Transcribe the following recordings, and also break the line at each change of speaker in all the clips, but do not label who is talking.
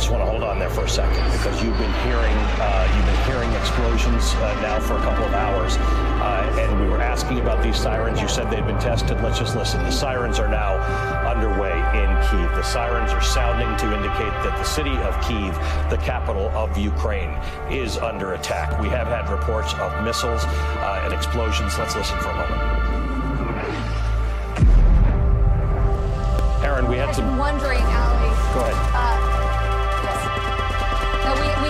Just want to hold on there for a second because you've been hearing uh, you've been hearing explosions uh, now for a couple of hours, uh, and we were asking about these sirens. You said they'd been tested. Let's just listen. The sirens are now underway in Kiev. The sirens are sounding to indicate that the city of Kiev, the capital of Ukraine, is under attack. We have had reports of missiles uh, and explosions. Let's listen for a moment. Aaron, we had
I've
some.
wondering, Ali.
Go ahead.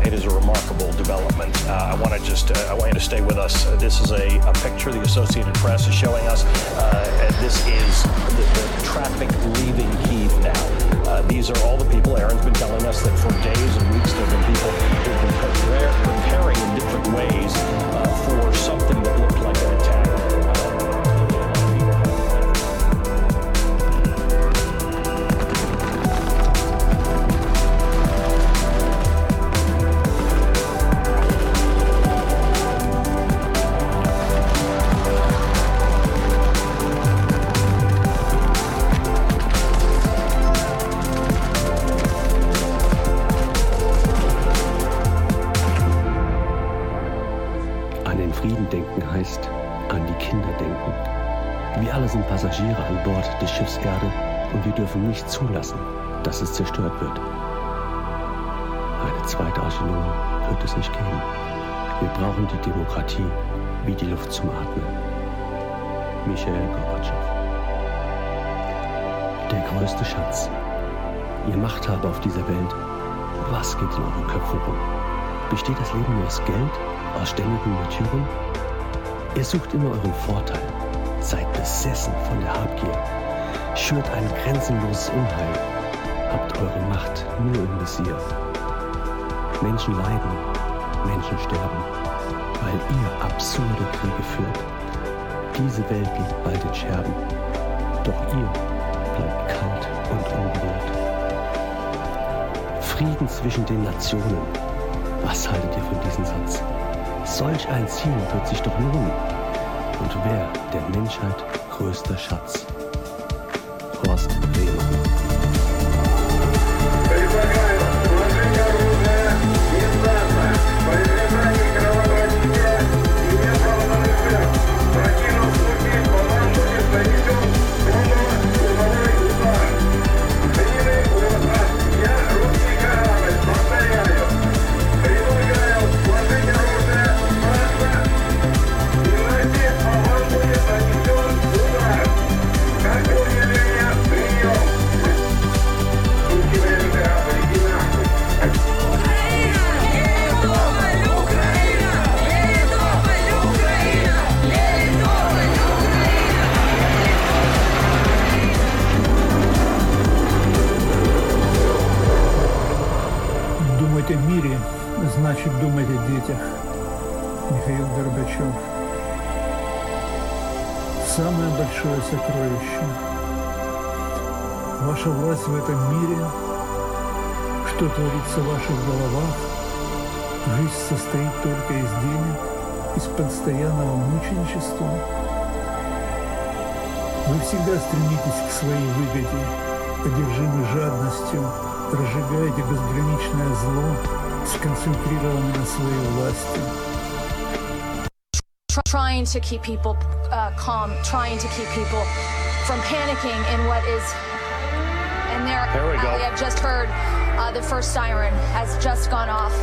Uh, it is a remarkable development. Uh, I want to just, uh, I want you to stay with us. This is a, a picture the Associated Press is showing us. This is the, the traffic leaving Kiev now. Uh, these are all the people. Aaron's been telling us that for days and weeks there have been people who've been preparing in different ways uh, for something that
dürfen nicht zulassen, dass es zerstört wird. Eine zweite Archäologie wird es nicht geben. Wir brauchen die Demokratie wie die Luft zum Atmen. Michael Gorbatschow. Der größte Schatz. Ihr Machthaber auf dieser Welt, was geht in euren Köpfen rum? Besteht das Leben nur aus Geld, aus ständigen Märtyren? Ihr sucht immer euren Vorteil, seid besessen von der Habgier, schürt ein grenzenloses Unheil, habt eure Macht nur im Visier. Menschen leiden, Menschen sterben, weil ihr absurde Kriege führt. Diese Welt liegt bald in Scherben, doch ihr bleibt kalt und unberührt. Frieden zwischen den Nationen. Was haltet ihr von diesem Satz? Solch ein Ziel wird sich doch lohnen. Und wer der Menschheit größter Schatz?
Значит думать о детях. Михаил Горбачев. Самое большое сокровище. Ваша власть в этом мире, что творится в ваших головах, жизнь состоит только из денег, из постоянного мученичества. Вы всегда стремитесь к своей выгоде, одержимы жадностью, разжигаете безграничное зло, сконцентрированы на своей власти.
tr- trying to keep people uh, calm, trying to keep people from panicking in what is. And there,
There we go.
Ali, I've just heard uh, the first siren has just gone off.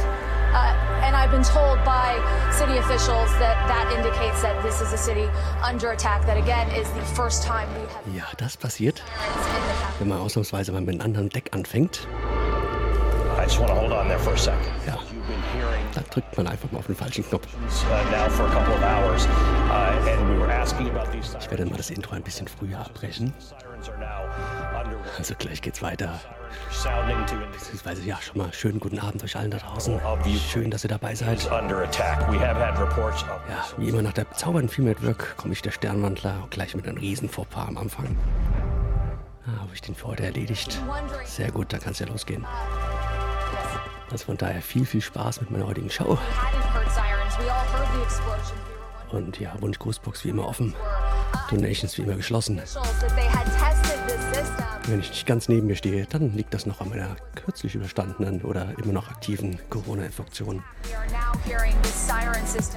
Uh, and I've been told by city officials that that indicates that this is a city under attack. That again is the first time we have
Ja, das passiert,
sirens in the capital.
wenn man ausnahmsweise mal mit einem anderen Deck anfängt. Ja. Da drückt man einfach mal auf den falschen Knopf.
uh, uh,
Ich werde mal das Intro ein bisschen früher abbrechen. Also gleich geht's weiter. Beziehungsweise ja, schon mal schönen guten Abend euch allen da draußen. Schön, dass ihr dabei seid. Ja, wie immer nach der bezaubernden Female at Work komme ich der Sternwandler gleich mit einem riesen Fauxpas am Anfang. Ah, habe ich den für heute erledigt. Sehr gut, dann kann es ja losgehen. Also von daher viel, viel Spaß mit meiner heutigen Show. Und ja, Wunsch-Grußbox wie immer offen. Donations wie immer geschlossen. Wenn ich nicht ganz neben mir stehe, dann liegt das noch an meiner kürzlich überstandenen oder immer noch aktiven Corona-Infektion.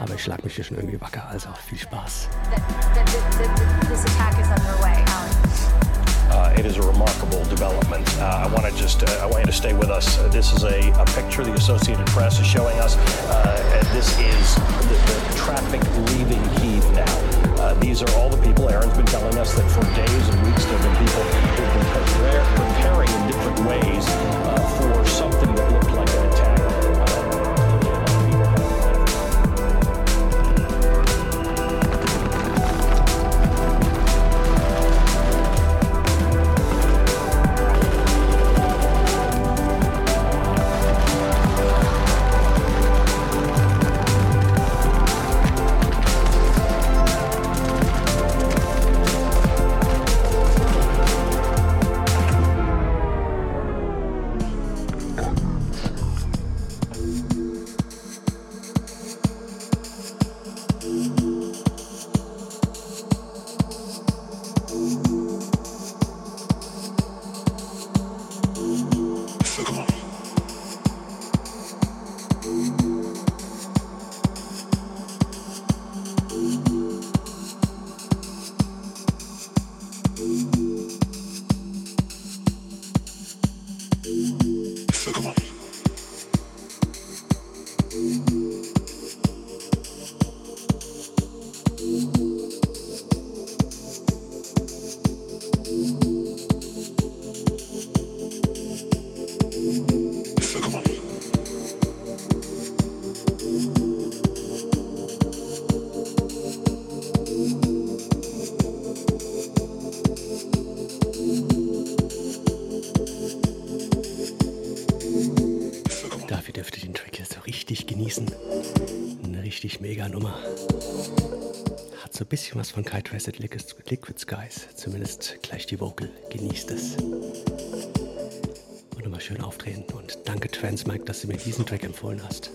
Aber ich schlag mich hier schon irgendwie wacker, also viel Spaß.
that, that, that,
Uh, it is a remarkable development. Uh, I want to just, uh, I want you to stay with us. Uh, this is a, a picture the Associated Press is showing us. Uh, this is the, the traffic leaving Kiev now. These are all the people. Aaron's been telling us that for days and weeks there have been people who've been preparing in different ways
Mega Nummer. Hat so ein bisschen was von Kite Reset Liquid Skies. Zumindest gleich die Vocal. Genießt es. Und nochmal schön aufdrehen. Und danke Transmike, dass du mir diesen Track empfohlen hast.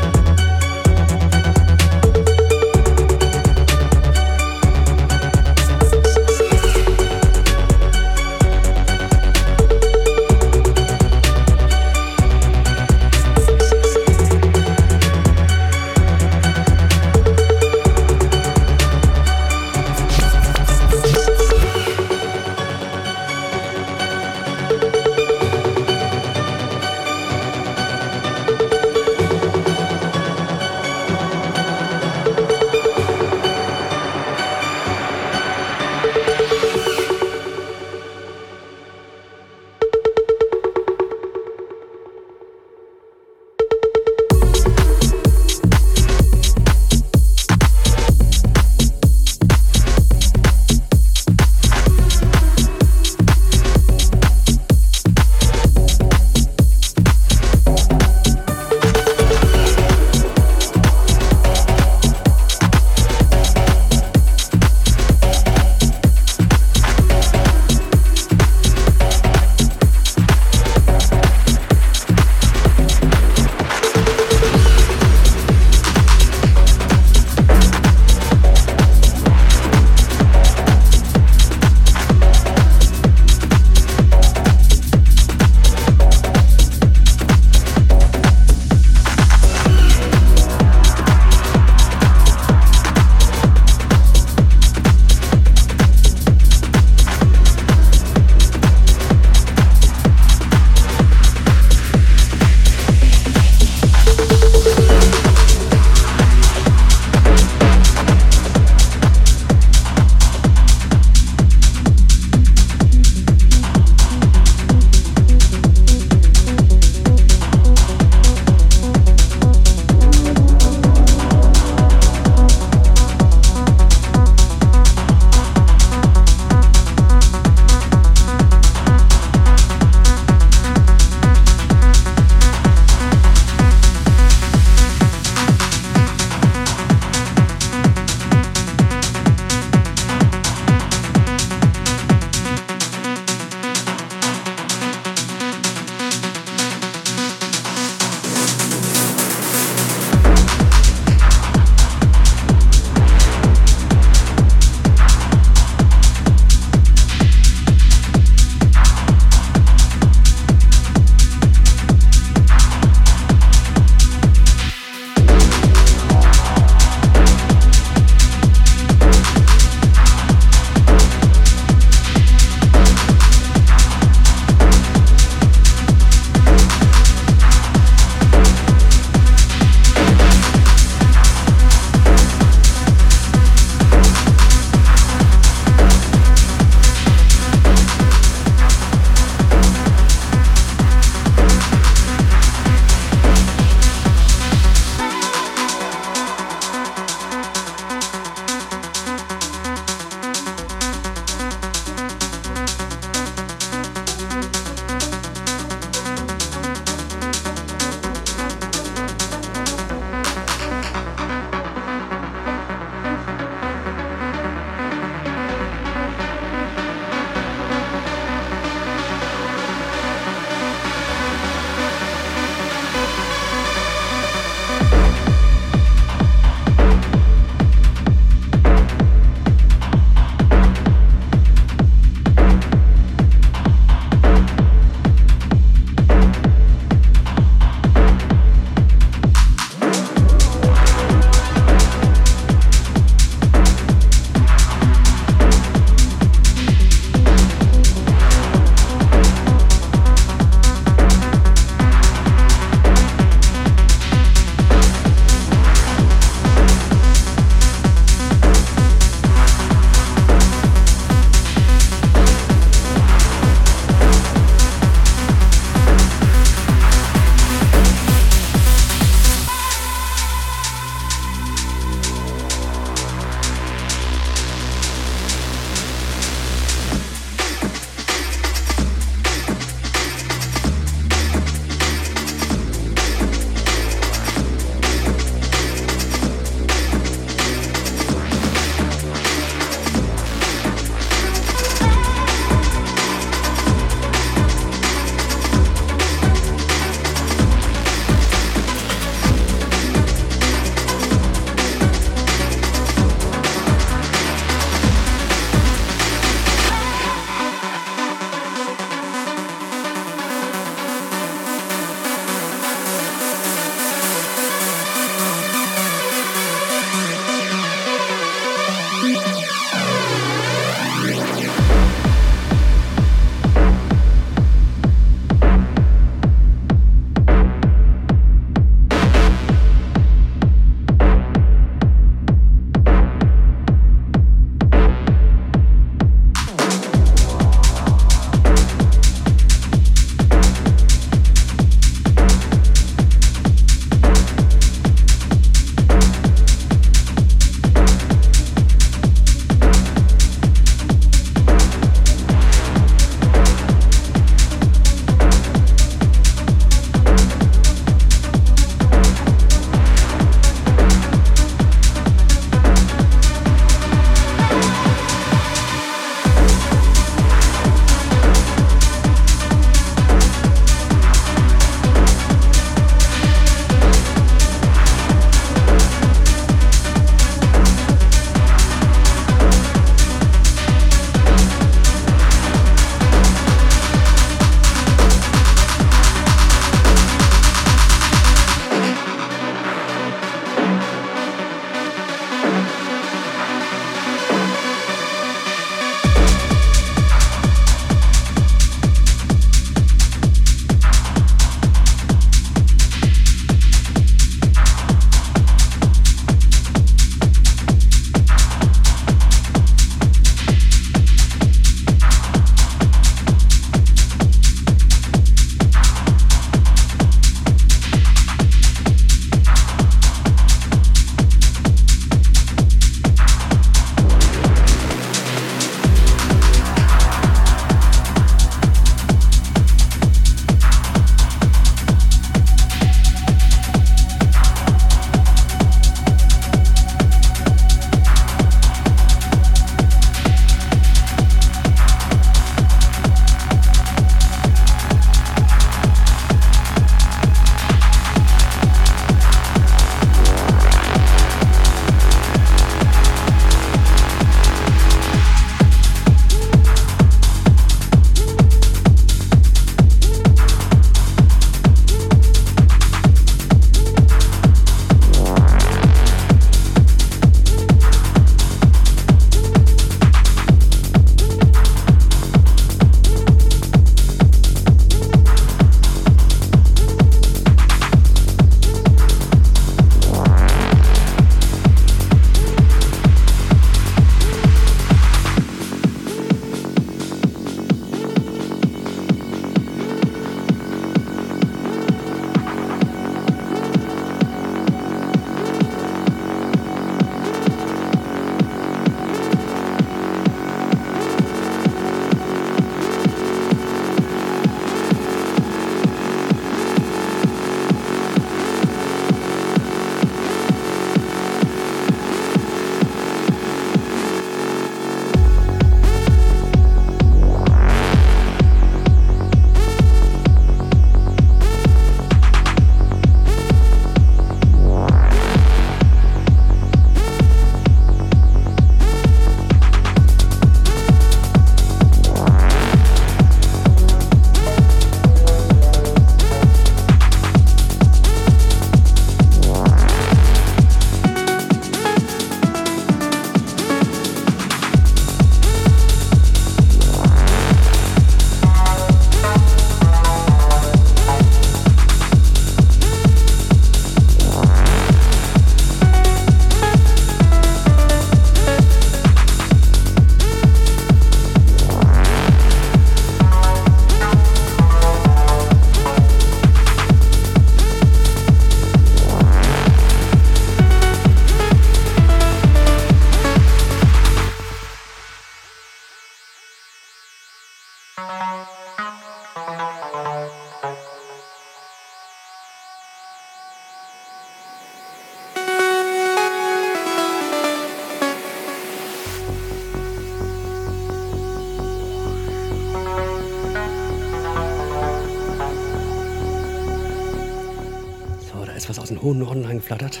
Norden reingeflattert.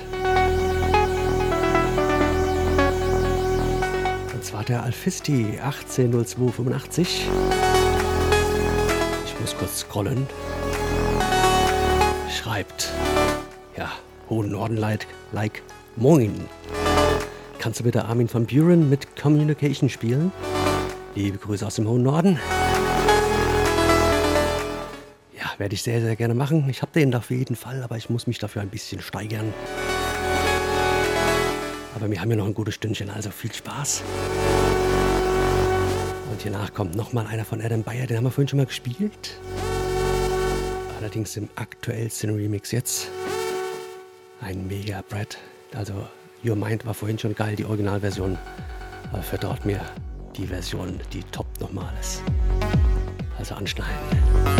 Und zwar der Alfisti 180285. Ich muss kurz scrollen. Schreibt. Ja, hohen Norden like, like Moin. Kannst du bitte Armin van Buren mit Communication spielen? Liebe Grüße aus dem hohen Norden. Werde ich sehr, sehr gerne machen. Ich habe den auf jeden Fall, aber ich muss mich dafür ein bisschen steigern. Aber wir haben ja noch ein gutes Stündchen, also viel Spaß. Und hiernach kommt nochmal einer von Adam Bayer, den haben wir vorhin schon mal gespielt. Allerdings im aktuellsten Remix jetzt. Ein mega Brett. Also Your Mind war vorhin schon geil, die Originalversion. Aber vertraut mir, die Version, die toppt nochmal alles. Also anschneiden.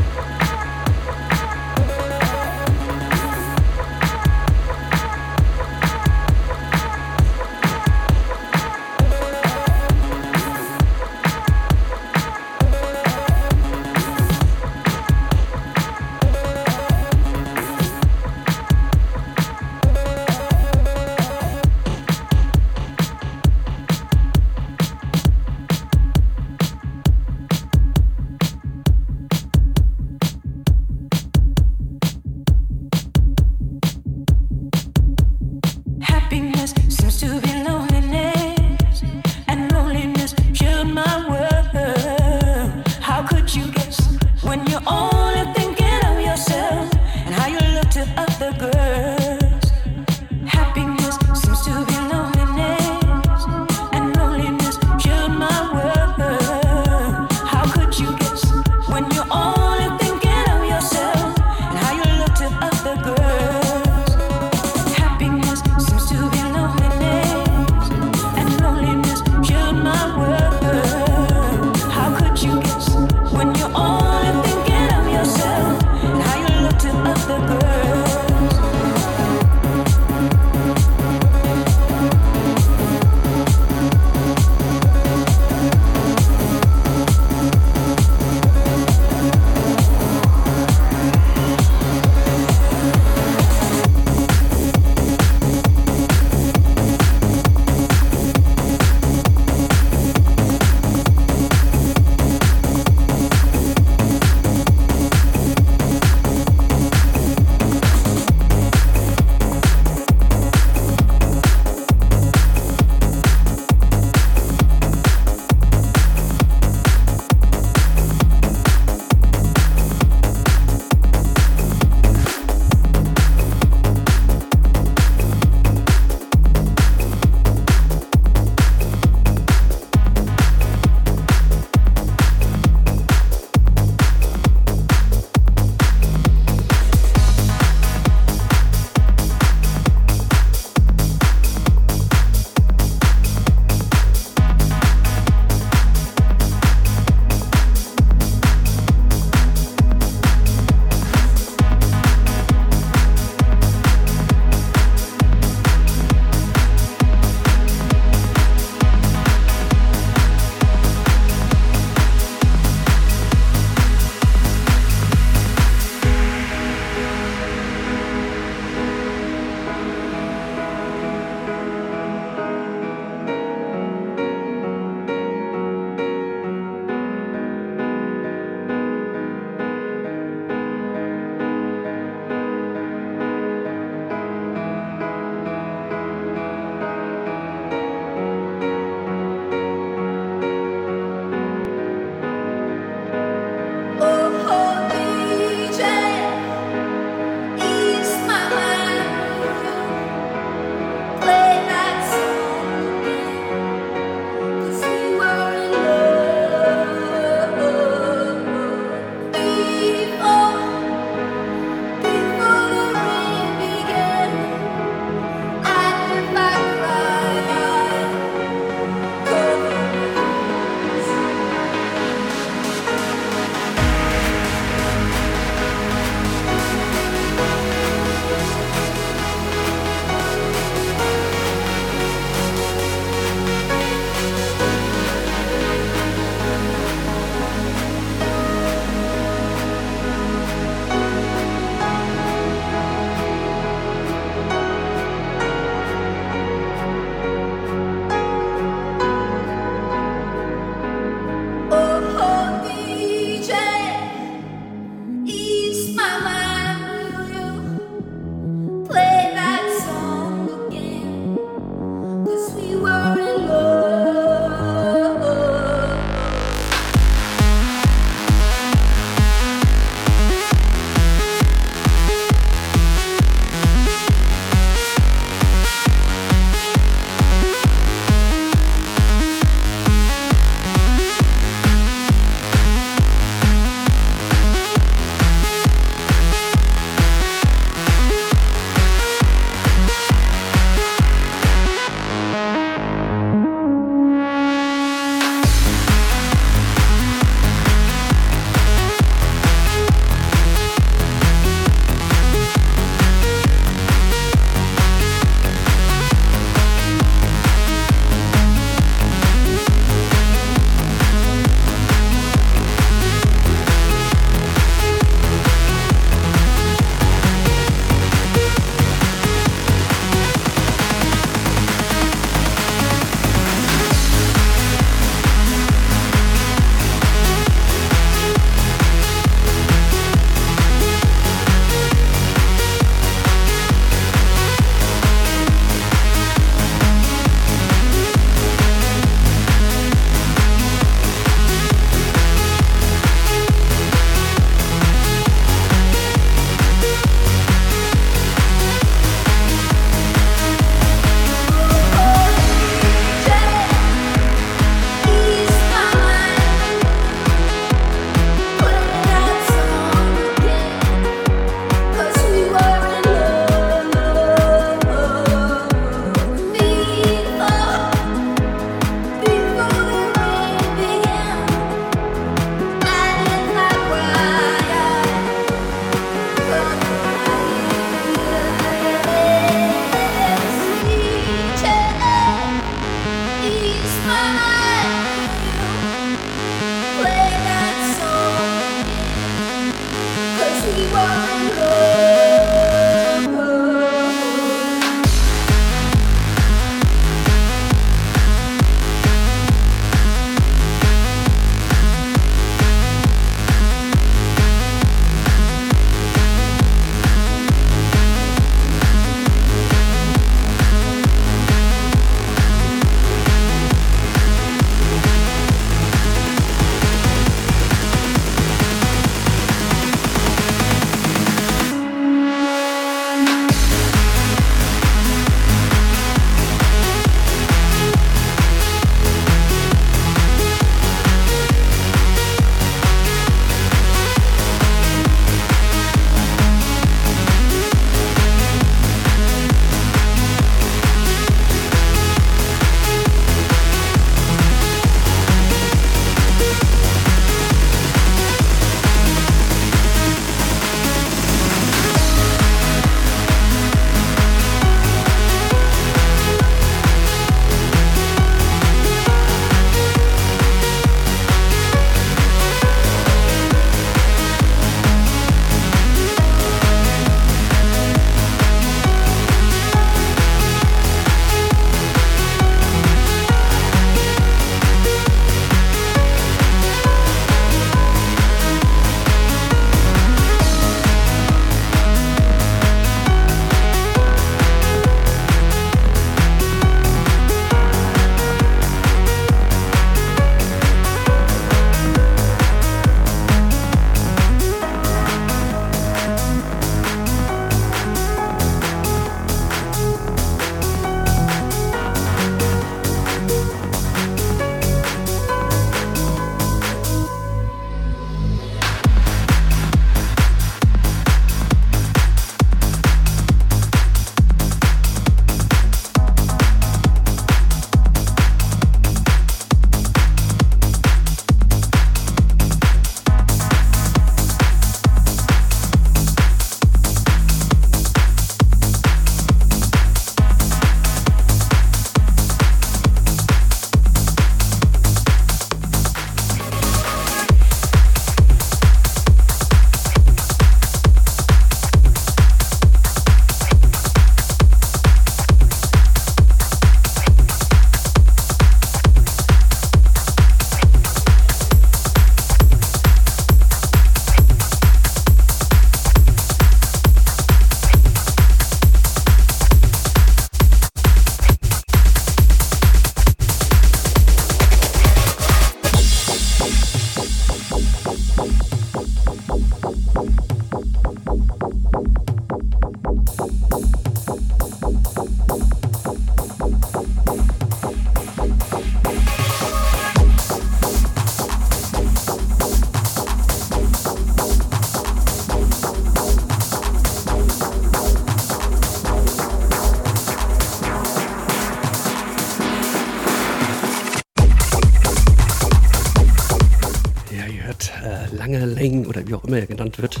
Ihr hört äh, lange Längen oder wie auch immer er genannt wird.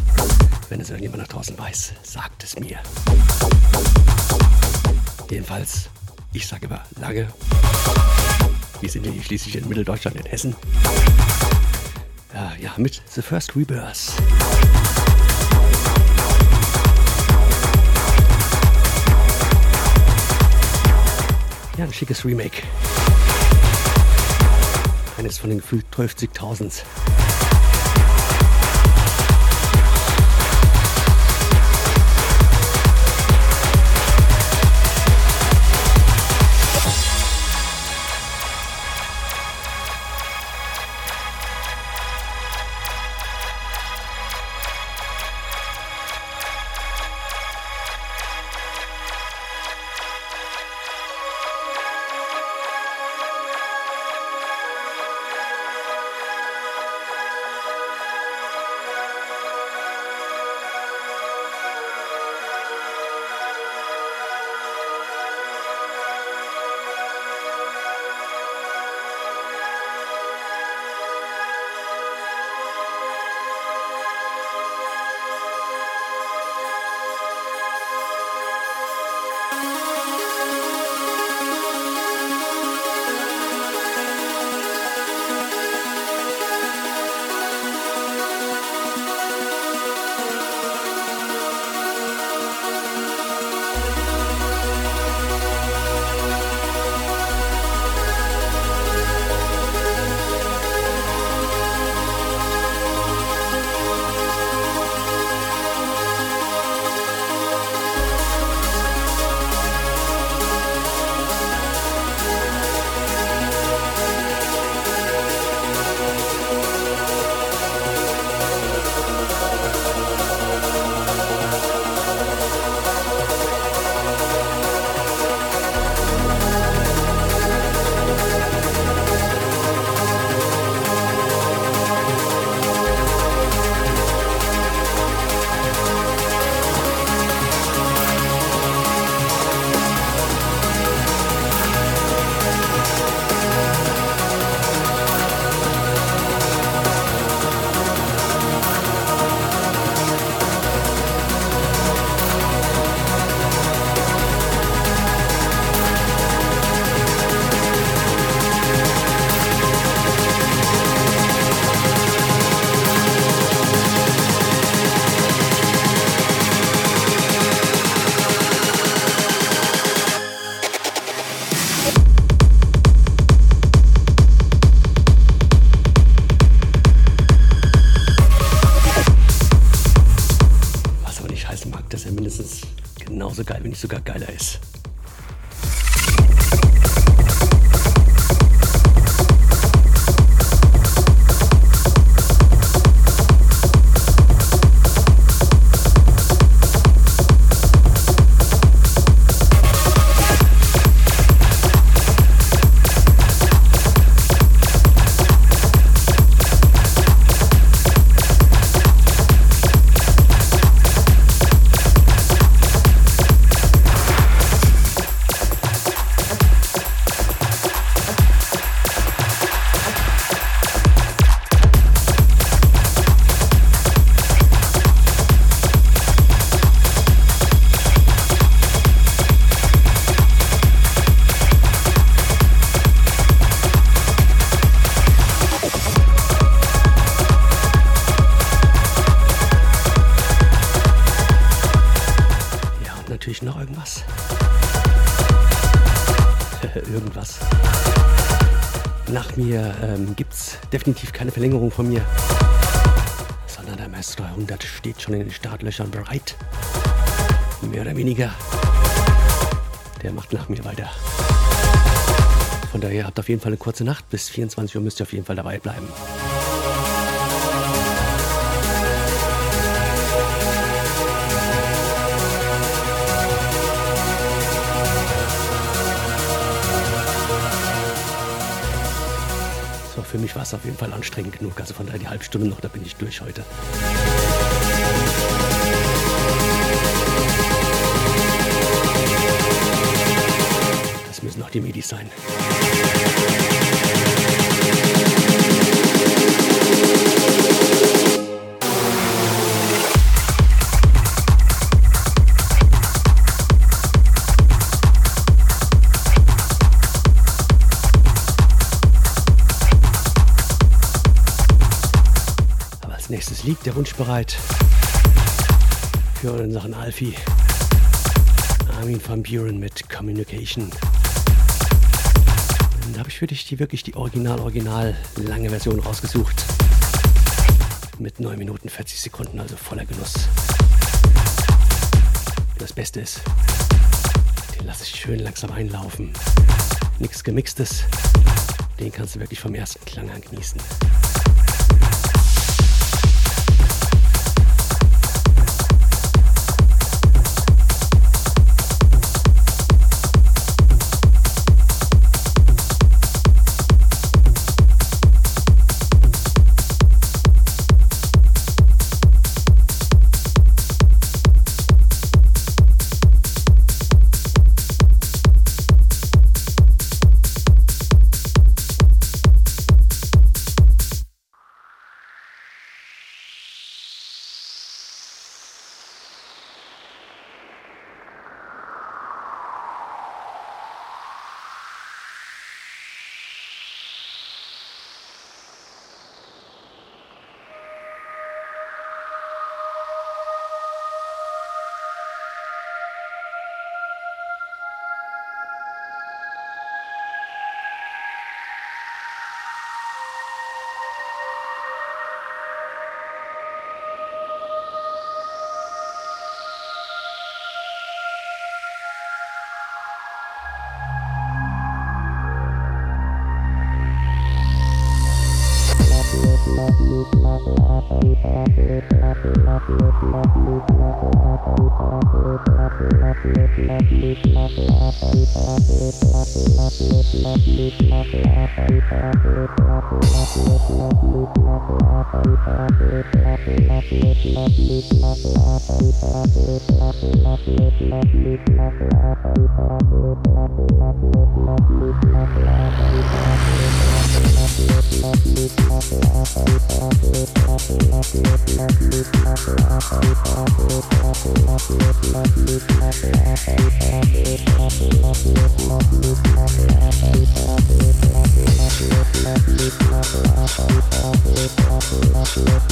Wenn es irgendjemand nach draußen weiß, sagt es mir. Jedenfalls, ich sage immer lange. Wir sind hier schließlich in Mitteldeutschland, in Hessen. Ja, ja, mit The First Rebirth. Ja, ein schickes Remake. Eines von den gefühlt 12.000. mir ähm, gibt's definitiv keine Verlängerung von mir, sondern der Master 100 steht schon in den Startlöchern bereit. Mehr oder weniger. Der macht nach mir weiter. Von daher habt auf jeden Fall eine kurze Nacht. Bis 24 Uhr müsst ihr auf jeden Fall dabei bleiben. Für mich war es auf jeden Fall anstrengend genug. Also von daher die halbe Stunde noch, da bin ich durch heute. Das müssen auch die Medis sein. Nächstes liegt der Wunsch bereit für unseren Alfie. Armin van Buren mit Communication. Da habe ich für dich die wirklich die original, original lange Version rausgesucht. Mit 9 Minuten 40 Sekunden, also voller Genuss. Das Beste ist, den lasse ich schön langsam einlaufen. Nichts Gemixtes. Den kannst du wirklich vom ersten Klang an genießen.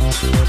Thank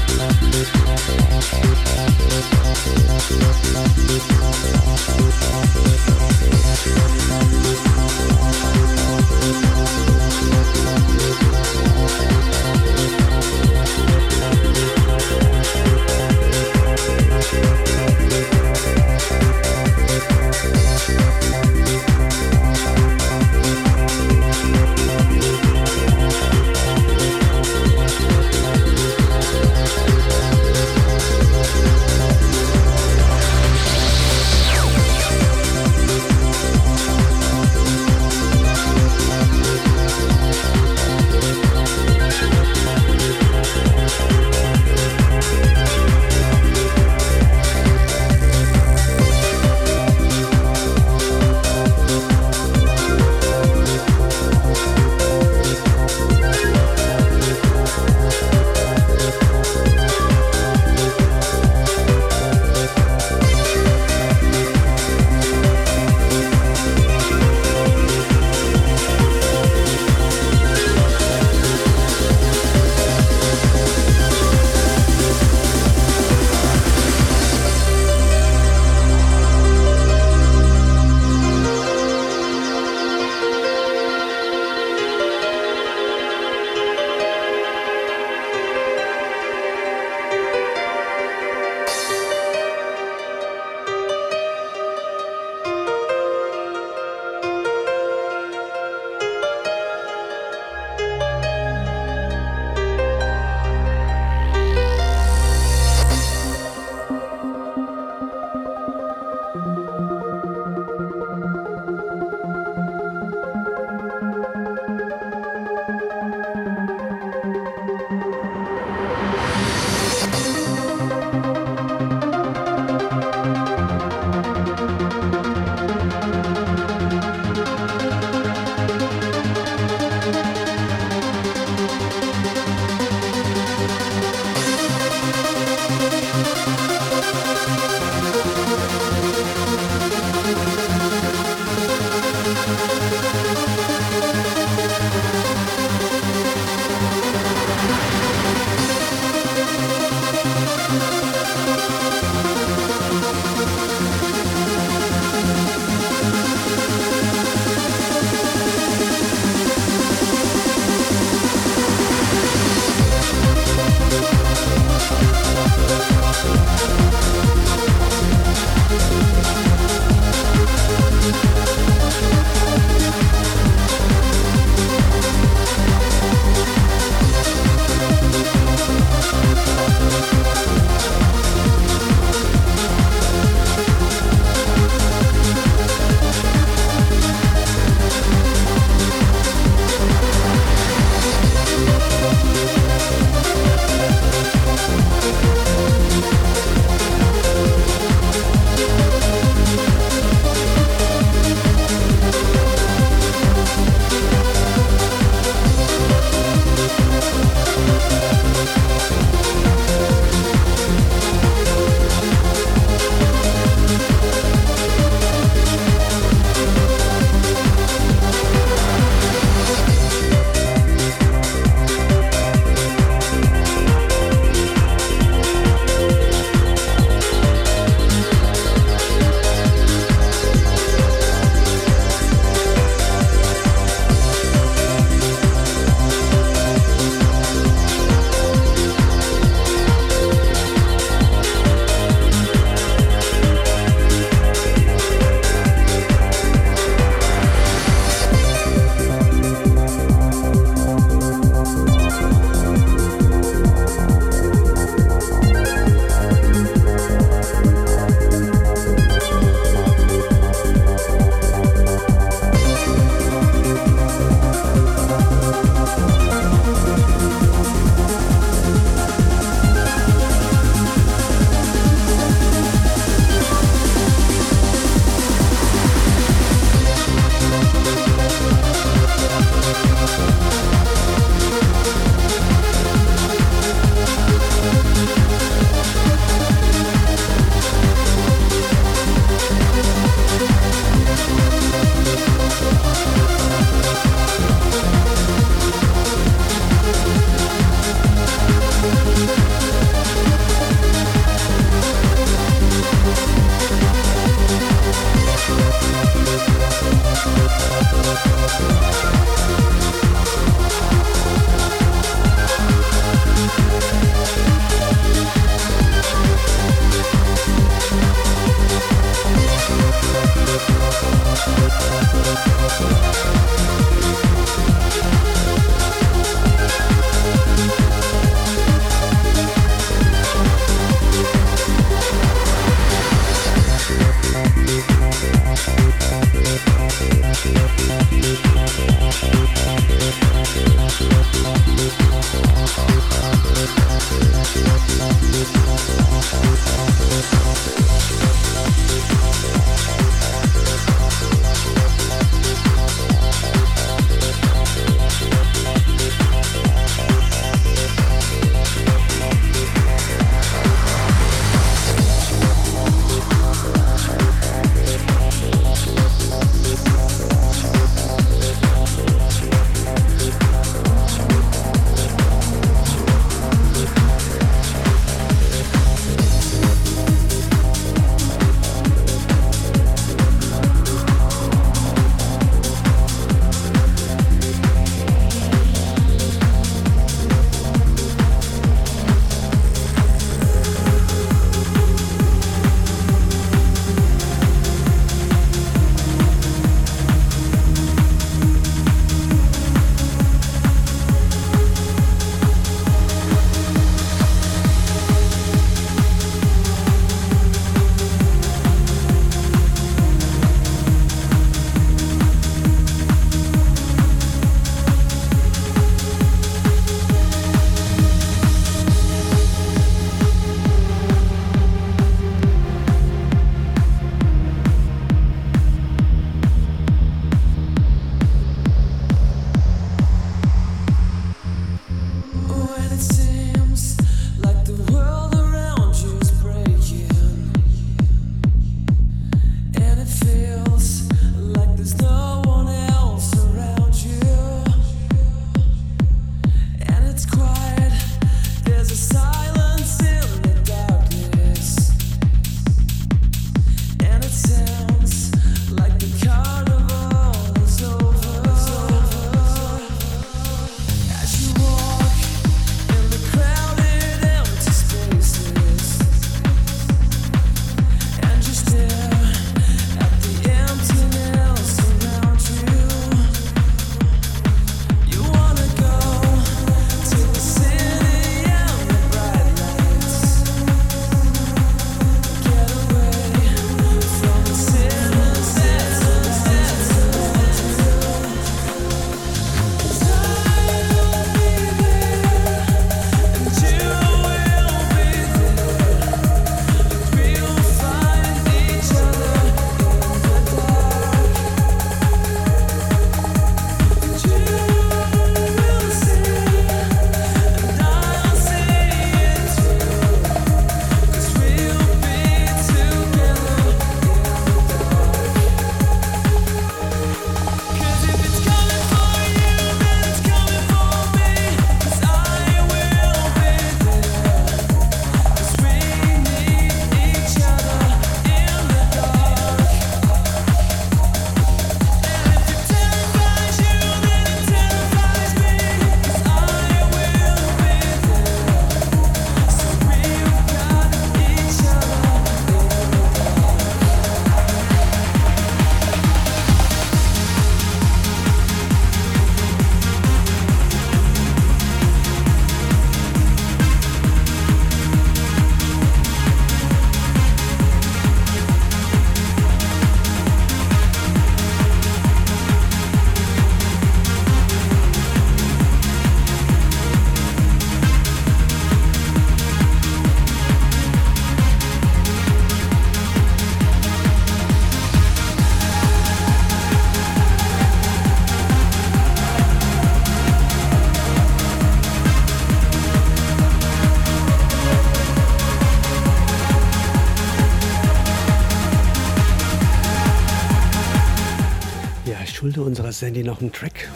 schulde unserer Sandy noch einen Track,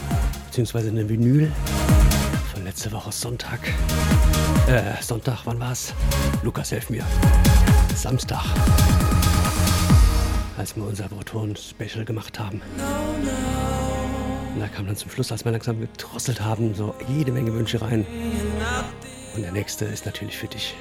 beziehungsweise eine Vinyl von letzte Woche Sonntag. Äh, Sonntag, wann war's? Lukas, helf mir. Samstag. Als wir unser Proton-Special gemacht haben. Und da kam dann zum Schluss, als wir langsam gedrosselt haben, so jede Menge Wünsche rein. Und der nächste ist natürlich für dich.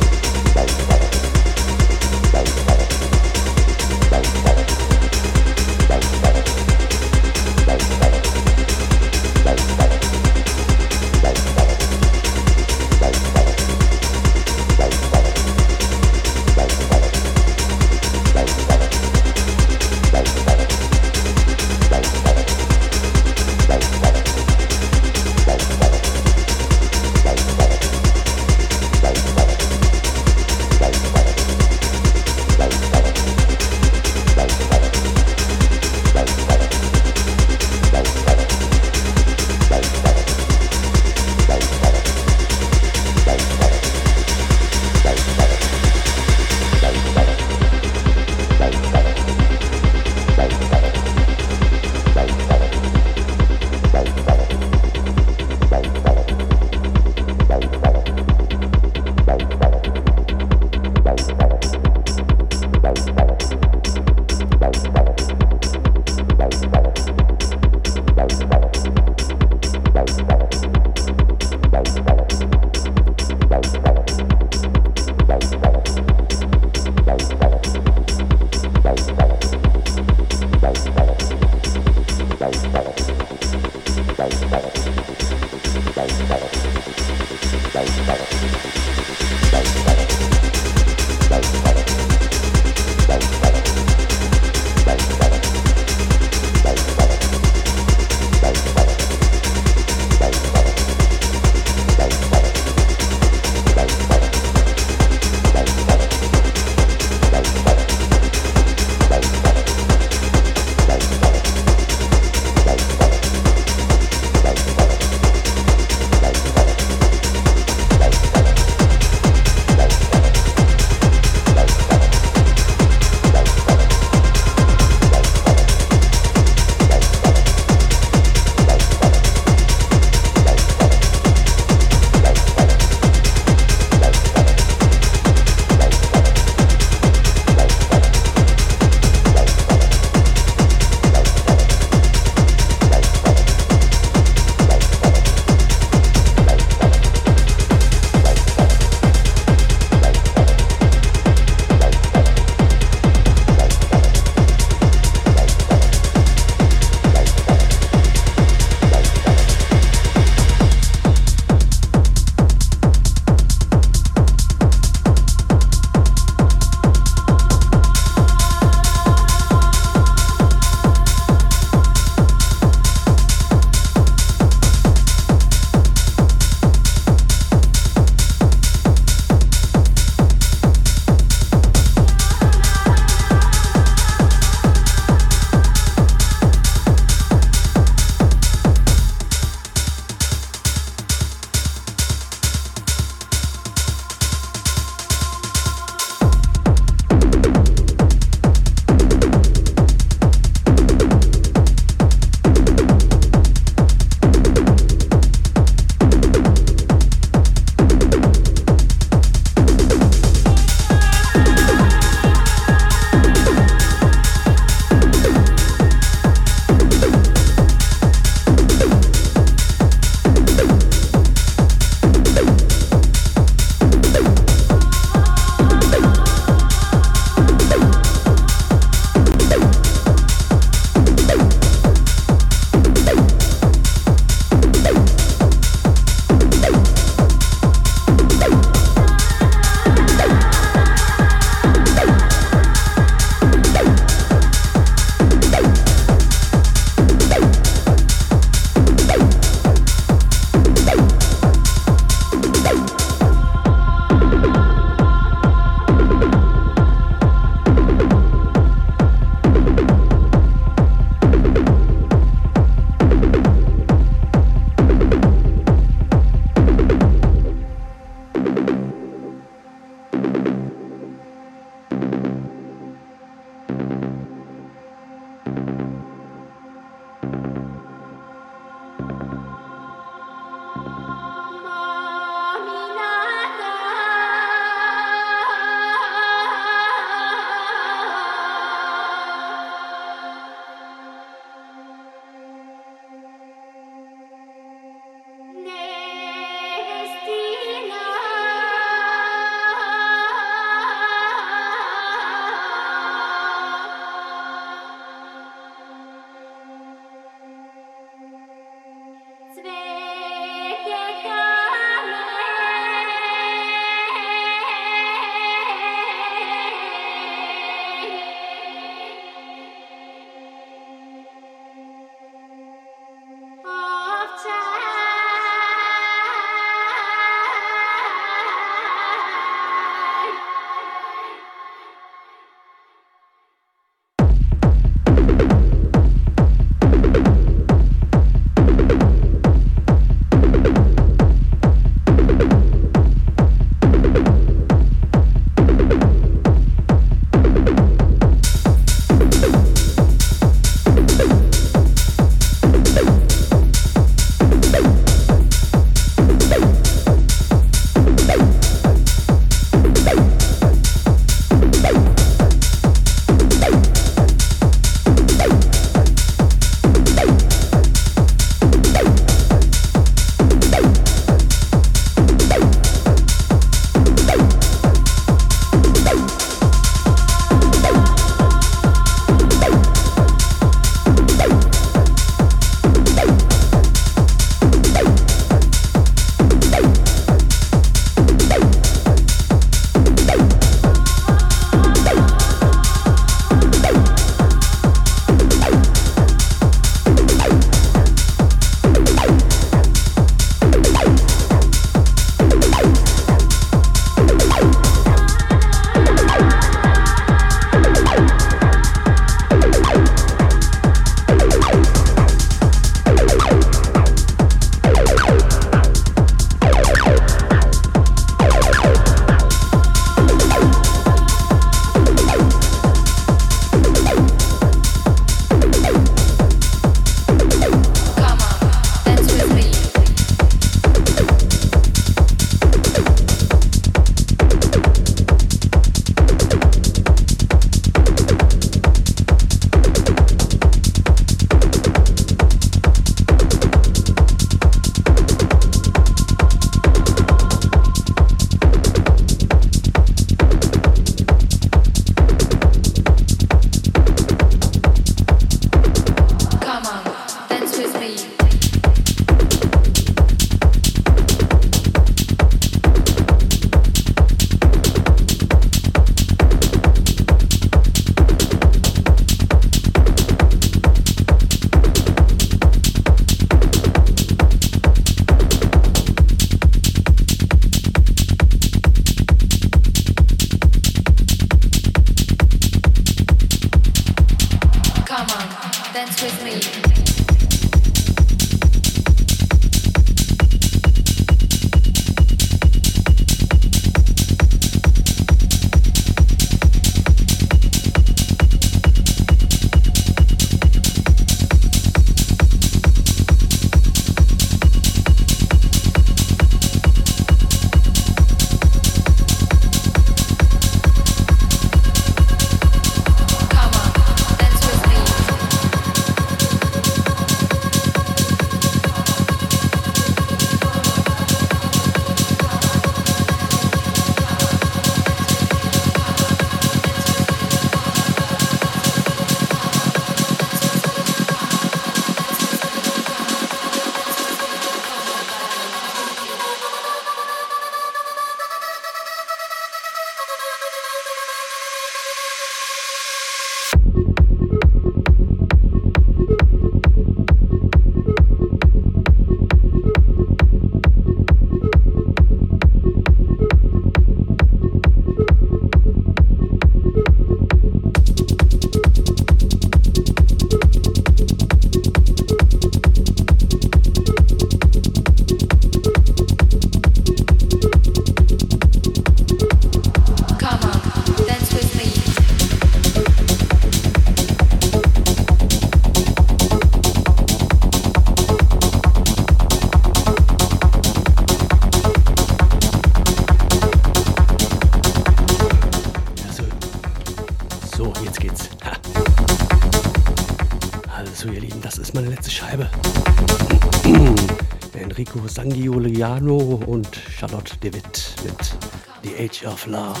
Of Love.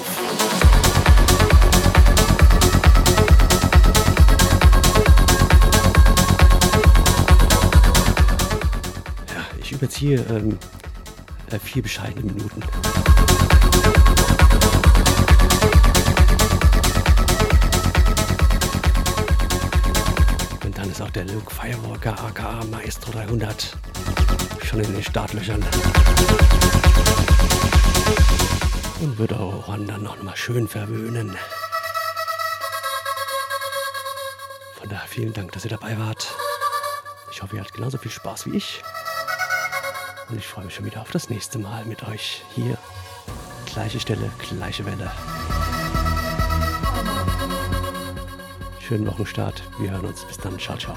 Ich überziehe ähm, äh, vier bescheidene Minuten. Und dann ist auch der Luke Firewalker aka Maestro 300 schon in den Startlöchern. Und Ohren dann noch mal schön verwöhnen. Von daher vielen Dank, dass ihr dabei wart. Ich hoffe, ihr hattet genauso viel Spaß wie ich. Und ich freue mich schon wieder auf das nächste Mal mit euch hier. Gleiche Stelle, gleiche Welle. Schönen Wochenstart. Wir hören uns. Bis dann. Ciao, ciao.